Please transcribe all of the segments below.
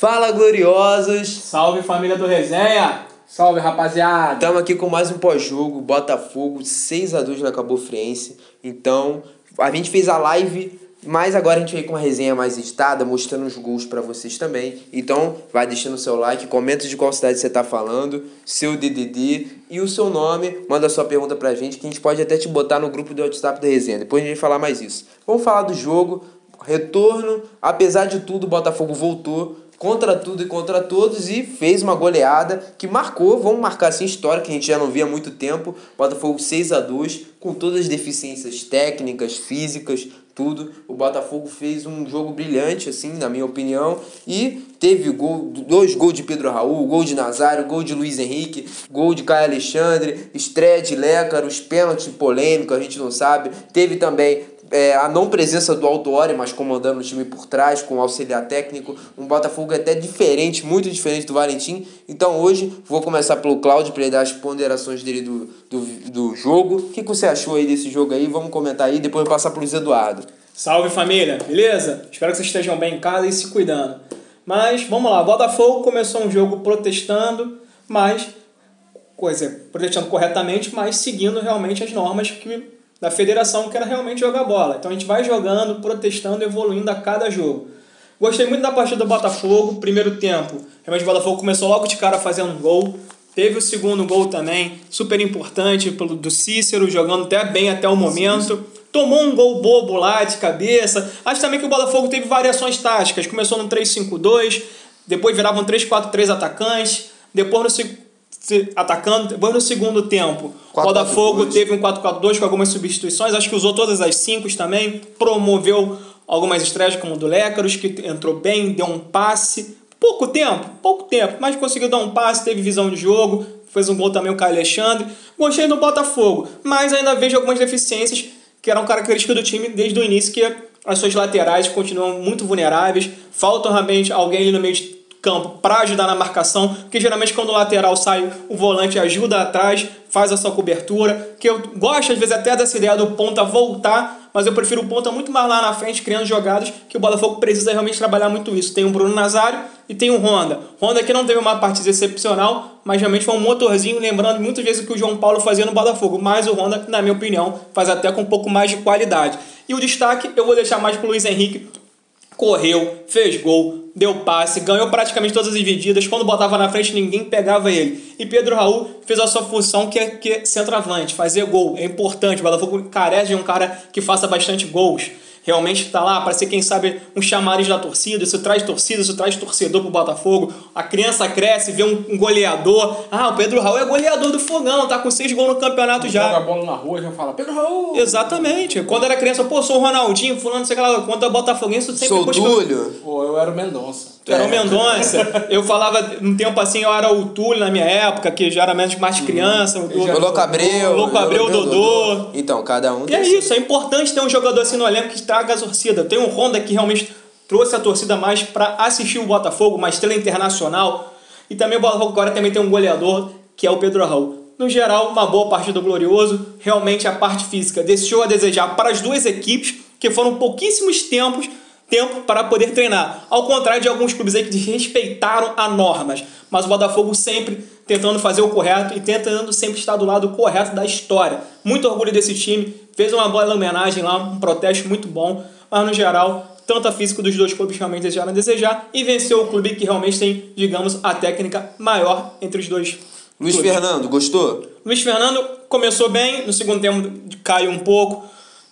Fala, gloriosos! Salve família do Resenha! Salve rapaziada! Estamos aqui com mais um pós-jogo, Botafogo 6 a 2 na Cabo Friense. Então, a gente fez a live, mas agora a gente veio com uma resenha mais editada, mostrando os gols para vocês também. Então, vai deixando o seu like, comenta de qual cidade você tá falando, seu DDD e o seu nome. Manda sua pergunta pra gente, que a gente pode até te botar no grupo do WhatsApp da resenha. Depois a gente vai falar mais isso. Vamos falar do jogo, retorno. Apesar de tudo, o Botafogo voltou contra tudo e contra todos e fez uma goleada que marcou, vamos marcar assim história que a gente já não via há muito tempo. Botafogo 6 a 2 com todas as deficiências técnicas, físicas, tudo. O Botafogo fez um jogo brilhante assim, na minha opinião, e teve gol, dois gols de Pedro Raul, gol de Nazário, gol de Luiz Henrique, gol de Caio Alexandre, estreia de Lécaro, os pênaltis polêmicos, a gente não sabe. Teve também é, a não presença do Autuori, mas comandando o time por trás, com auxiliar técnico. Um Botafogo até diferente, muito diferente do Valentim. Então hoje vou começar pelo Cláudio para ele dar as ponderações dele do, do, do jogo. O que, que você achou aí desse jogo aí? Vamos comentar aí, depois passar para o Eduardo. Salve família, beleza? Espero que vocês estejam bem em casa e se cuidando. Mas vamos lá, o Botafogo começou um jogo protestando, mas coisa, protestando corretamente, mas seguindo realmente as normas que da federação, que era realmente jogar bola. Então a gente vai jogando, protestando, evoluindo a cada jogo. Gostei muito da partida do Botafogo, primeiro tempo. Realmente o Botafogo começou logo de cara fazendo um gol. Teve o segundo gol também, super importante, pelo do Cícero, jogando até bem até o momento. Tomou um gol bobo lá de cabeça. Acho também que o Botafogo teve variações táticas. Começou no 3-5-2, depois virava um 3-4-3 atacantes. Depois no atacando. Depois no segundo tempo, Botafogo teve um 4-4-2 com algumas substituições. Acho que usou todas as cinco também. Promoveu algumas estreias, como o do Lécaros, que entrou bem, deu um passe. Pouco tempo, pouco tempo, mas conseguiu dar um passe, teve visão de jogo, fez um gol também o Caio Alexandre. Gostei do Botafogo, mas ainda vejo algumas deficiências que eram características do time desde o início, que as suas laterais continuam muito vulneráveis. Falta realmente alguém ali no meio de campo para ajudar na marcação, porque geralmente quando o lateral sai, o volante ajuda atrás, faz a sua cobertura, que eu gosto às vezes até dessa ideia do ponta voltar, mas eu prefiro o ponta muito mais lá na frente, criando jogadas, que o Botafogo precisa realmente trabalhar muito isso. Tem o Bruno Nazário e tem o Honda. Honda que não teve uma partida excepcional, mas realmente foi um motorzinho, lembrando muitas vezes o que o João Paulo fazia no Botafogo, mas o Honda, na minha opinião, faz até com um pouco mais de qualidade. E o destaque eu vou deixar mais para o Luiz Henrique, correu, fez gol, deu passe, ganhou praticamente todas as divididas. Quando botava na frente, ninguém pegava ele. E Pedro Raul fez a sua função, que é, que é centroavante, fazer gol. É importante. O Botafogo carece de um cara que faça bastante gols realmente está lá para ser, quem sabe, um chamariz da torcida. Isso traz torcida, isso traz torcedor para o Botafogo. A criança cresce, vê um, um, goleador. Ah, o Pedro Raul é goleador do Fogão, tá com seis gols no campeonato Quando já. Joga a bola na rua já fala, Pedro Raul! Exatamente. Quando era criança, pô, sou o Ronaldinho, fulano, sei lá, quando é Botafoguense, sempre Sou Túlio. Pô, eu era o Mendonça. Tu era o Mendonça. eu falava, um tempo assim, eu era o Túlio na minha época, que já era menos mais criança. O Louco Abreu. O Louco Abreu, o Dodô. Então, cada um E é isso, é importante ter um jogador assim no elenco que traga a torcida. Tem um Honda que realmente trouxe a torcida mais para assistir o Botafogo, uma estrela internacional. E também o Botafogo agora também tem um goleador, que é o Pedro Raul. No geral, uma boa partida do Glorioso. Realmente a parte física deixou a desejar para as duas equipes, que foram pouquíssimos tempos tempo para poder treinar. Ao contrário de alguns clubes aí que respeitaram as normas. Mas o Botafogo sempre tentando fazer o correto e tentando sempre estar do lado correto da história. Muito orgulho desse time. Fez uma boa homenagem lá, um protesto muito bom. Mas no geral, tanto a física dos dois clubes realmente deixaram a desejar e venceu o clube que realmente tem, digamos, a técnica maior entre os dois. Luiz clubes. Fernando, gostou? Luiz Fernando começou bem, no segundo tempo caiu um pouco.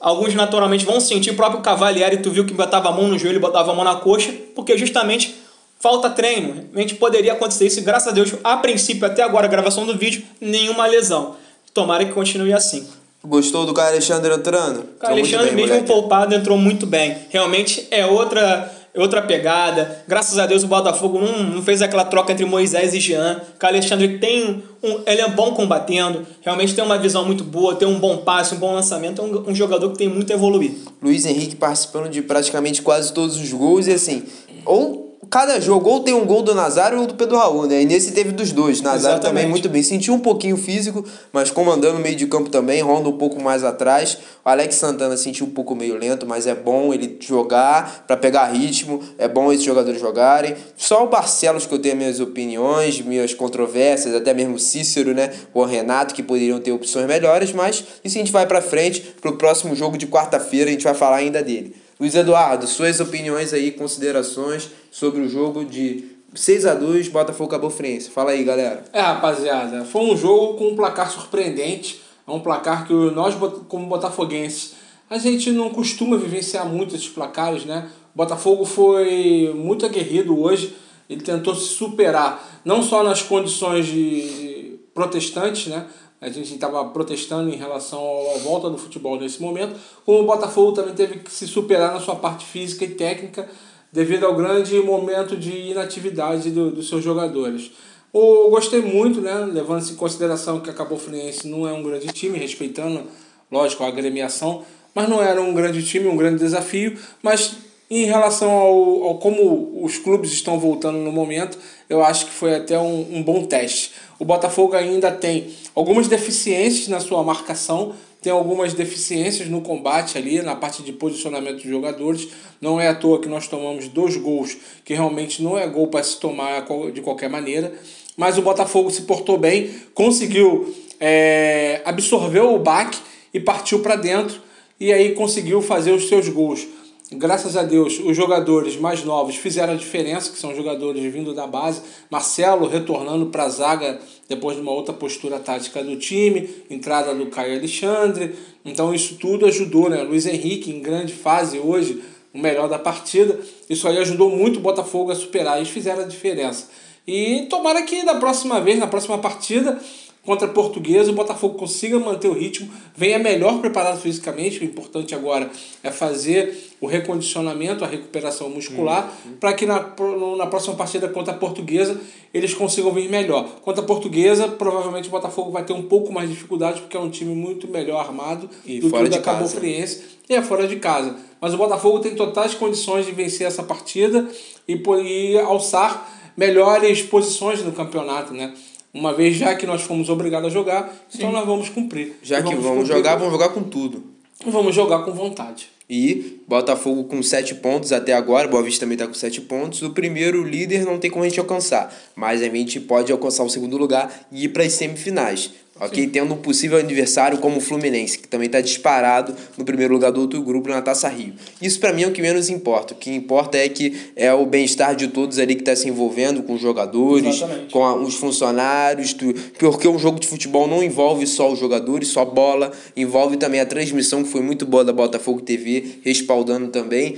Alguns naturalmente vão sentir, o próprio Cavalieri, tu viu que botava a mão no joelho, botava a mão na coxa, porque justamente falta treino. Realmente poderia acontecer isso, e graças a Deus, a princípio, até agora, a gravação do vídeo, nenhuma lesão. Tomara que continue assim. Gostou do Caio Alexandre entrando? O Caio Alexandre, bem, mesmo moleque. poupado, entrou muito bem. Realmente é outra outra pegada. Graças a Deus o Botafogo não, não fez aquela troca entre Moisés e Jean. O Alexandre tem um, ele é bom combatendo, realmente tem uma visão muito boa, tem um bom passe, um bom lançamento, é um, um jogador que tem muito a evoluir. Luiz Henrique participando de praticamente quase todos os gols e assim, ou cada jogo ou tem um gol do Nazário ou do Pedro Raul, né? E nesse teve dos dois. Nazário Exatamente. também muito bem. Sentiu um pouquinho físico, mas comandando o meio de campo também, ronda um pouco mais atrás. O Alex Santana sentiu um pouco meio lento, mas é bom ele jogar para pegar ritmo. É bom esses jogadores jogarem. Só o Barcelos que eu tenho minhas opiniões, minhas controvérsias, até mesmo o Cícero, né? O Renato que poderiam ter opções melhores, mas isso a gente vai para frente pro próximo jogo de quarta-feira, a gente vai falar ainda dele. Luiz Eduardo, suas opiniões aí, considerações sobre o jogo de 6 a 2 Botafogo Cabo Friense. Fala aí, galera. É, rapaziada, foi um jogo com um placar surpreendente. É um placar que nós, como botafoguenses, a gente não costuma vivenciar muito esses placares, né? O Botafogo foi muito aguerrido hoje. Ele tentou se superar, não só nas condições de protestantes, né? A gente estava protestando em relação à volta do futebol nesse momento, como o Botafogo também teve que se superar na sua parte física e técnica devido ao grande momento de inatividade do, dos seus jogadores. Eu gostei muito, né, levando em consideração que a Cabo Friense não é um grande time, respeitando, lógico, a agremiação, mas não era um grande time, um grande desafio, mas em relação ao, ao como os clubes estão voltando no momento, eu acho que foi até um, um bom teste. O Botafogo ainda tem algumas deficiências na sua marcação, tem algumas deficiências no combate ali, na parte de posicionamento dos jogadores. Não é à toa que nós tomamos dois gols, que realmente não é gol para se tomar de qualquer maneira. Mas o Botafogo se portou bem, conseguiu é, absorver o baque e partiu para dentro. E aí conseguiu fazer os seus gols graças a Deus, os jogadores mais novos fizeram a diferença, que são jogadores vindo da base. Marcelo retornando para a zaga depois de uma outra postura tática do time, entrada do Caio Alexandre. Então isso tudo ajudou, né? Luiz Henrique em grande fase hoje, o melhor da partida. Isso aí ajudou muito o Botafogo a superar. Eles fizeram a diferença. E tomara que da próxima vez, na próxima partida, contra a Portuguesa, o Botafogo consiga manter o ritmo, venha melhor preparado fisicamente. O importante agora é fazer o recondicionamento, a recuperação muscular, uhum. para que na, na próxima partida contra a Portuguesa eles consigam vir melhor. Contra a Portuguesa, provavelmente o Botafogo vai ter um pouco mais de dificuldade, porque é um time muito melhor armado e do fora que o da Cabo. Friense e é fora de casa. Mas o Botafogo tem totais condições de vencer essa partida e, e alçar melhores posições no campeonato, né? Uma vez já que nós fomos obrigados a jogar, então nós vamos cumprir. Já E que vamos cumprir jogar, vamos jogar com tudo. vamos jogar com vontade. E Botafogo com 7 pontos até agora, Boa Vista também está com 7 pontos. O primeiro líder não tem como a gente alcançar, mas a gente pode alcançar o segundo lugar e ir para as semifinais. Ok? Tendo um possível adversário como o Fluminense, que também está disparado no primeiro lugar do outro grupo na Taça Rio. Isso para mim é o que menos importa. O que importa é que é o bem-estar de todos ali que está se envolvendo com os jogadores, Exatamente. com a- os funcionários, tu- porque um jogo de futebol não envolve só os jogadores, só bola, envolve também a transmissão que foi muito boa da Botafogo TV, respaldando também.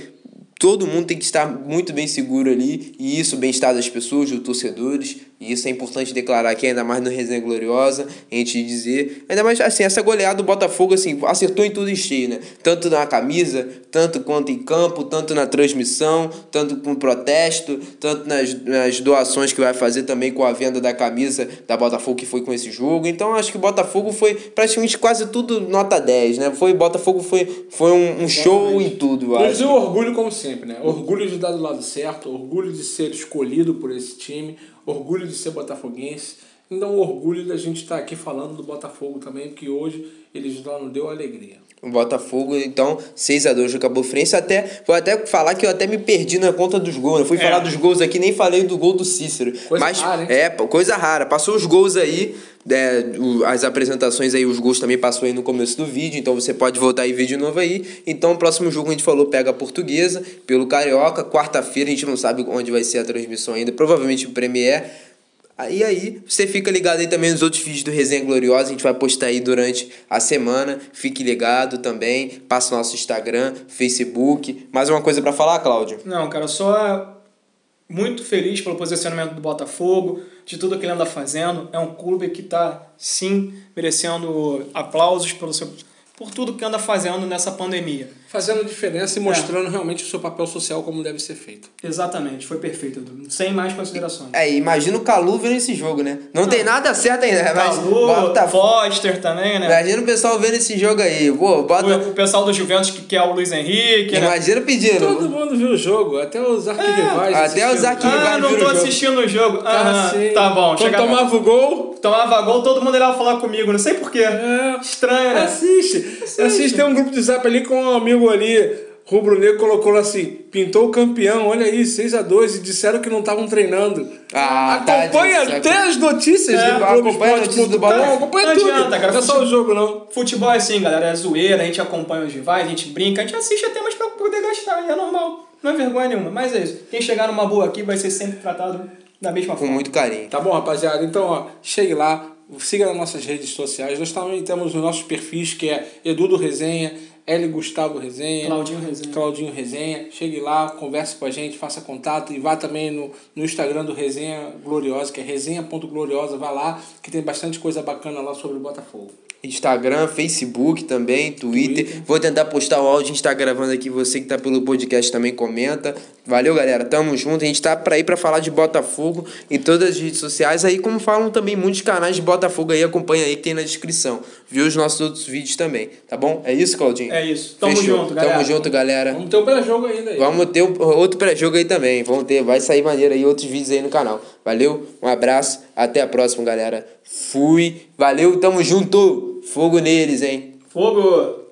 Todo mundo tem que estar muito bem seguro ali, e isso, o bem-estar das pessoas, dos torcedores, e isso é importante declarar aqui, ainda mais no Resenha Gloriosa, a gente dizer. Ainda mais assim, essa goleada do Botafogo, assim, acertou em tudo em cheio, né? Tanto na camisa, tanto quanto em campo, tanto na transmissão, tanto com protesto, tanto nas, nas doações que vai fazer também com a venda da camisa da Botafogo que foi com esse jogo. Então acho que o Botafogo foi praticamente quase tudo nota 10, né? Foi Botafogo foi, foi um, um show em tudo, eu acho. deu orgulho como sempre, né? Orgulho de estar do lado certo, orgulho de ser escolhido por esse time, orgulho de ser botafoguense. Então, orgulho da gente estar aqui falando do Botafogo também, porque hoje eles nos deu alegria. O Botafogo, então, 6x2 acabou Friense. Até, vou até falar que eu até me perdi na conta dos gols. Eu fui É. falar dos gols aqui, nem falei do gol do Cícero. Coisa Mas rara, hein? é, coisa rara. Passou os gols aí, é, as apresentações aí, os gols também passou aí no começo do vídeo, então você pode voltar e ver de novo aí. Então, o próximo jogo a gente falou pega a Portuguesa pelo Carioca. Quarta-feira a gente não sabe onde vai ser a transmissão ainda, provavelmente o Premier. Aí aí, você fica ligado aí também nos outros vídeos do Resenha Gloriosa, a gente vai postar aí durante a semana. Fique ligado também, passa o nosso Instagram, Facebook. Mais uma coisa pra falar, Cláudio? Não, cara, só muito feliz pelo posicionamento do Botafogo, de tudo que ele anda fazendo. É um clube que está, sim, merecendo aplausos pelo seu, por tudo que anda fazendo nessa pandemia. Fazendo diferença e mostrando realmente o seu papel social como deve ser feito. Exatamente, foi perfeito, Edu. Sem mais considerações. É, imagina o Calu vendo esse jogo, né? Não, tem nada certo ainda, mas Calu, bota Foster também, né? Imagina o pessoal vendo esse jogo aí. Pô, bota. O, o pessoal do Juventus que quer o Luiz Henrique, né? Imagina pedindo. Todo mundo viu o jogo, até os arquirrivais. até os arquirrivais. Ah, não tô o assistindo o jogo. Tá, Aham, sim. tá bom. Quando chegava- tomava o gol, tomava gol, todo mundo ia falar comigo. Não sei porquê. É. Estranho, né? Assiste. Assiste. Tem um grupo de zap ali com um amigo ali, Rubro Negro, colocou lá assim: pintou o campeão, olha aí, 6x2, e disseram que não estavam treinando. Ah, tá, acompanha disso, até as notícias É, do Globo acompanha a notícia do Botafogo. acompanha Não tudo. adianta, cara, Não é só o jogo, não. Futebol é assim, galera, é zoeira, a gente acompanha os rivais, a gente brinca, a gente assiste até mais pra poder gastar, e é normal. Não é vergonha nenhuma, mas é isso. Quem chegar numa boa aqui vai ser sempre tratado da mesma Com forma. muito carinho. Tá bom, rapaziada? Então, ó, chegue lá, siga nas nossas redes sociais. Nós também temos os nossos perfis, que é Edu do Resenha, L Gustavo Resenha, Claudinho Resenha. Claudinho Resenha. Chegue lá, converse com a gente, faça contato e vá também no, no Instagram do Resenha Gloriosa, que é resenha.gloriosa. Vá lá, que tem bastante coisa bacana lá sobre o Botafogo. Instagram, Facebook também, Twitter. Vou tentar postar o áudio, a gente tá gravando aqui. Você que tá pelo podcast também comenta. Valeu, galera. Tamo junto. A gente tá pra ir pra falar de Botafogo em todas as redes sociais. Aí, como falam também muitos canais de Botafogo aí, acompanha aí que tem na descrição. Viu os nossos outros vídeos também, tá bom? É isso, Claudinho? É isso. Tamo Fechou. junto, galera. Tamo junto, galera. Vamos ter um pré-jogo ainda aí. Vamos ter outro pré-jogo aí também. Vamos ter, vai sair maneiro aí outros vídeos aí no canal. Valeu, um abraço, até a próxima, galera. Fui, valeu, tamo junto. Fogo neles, hein? Fogo!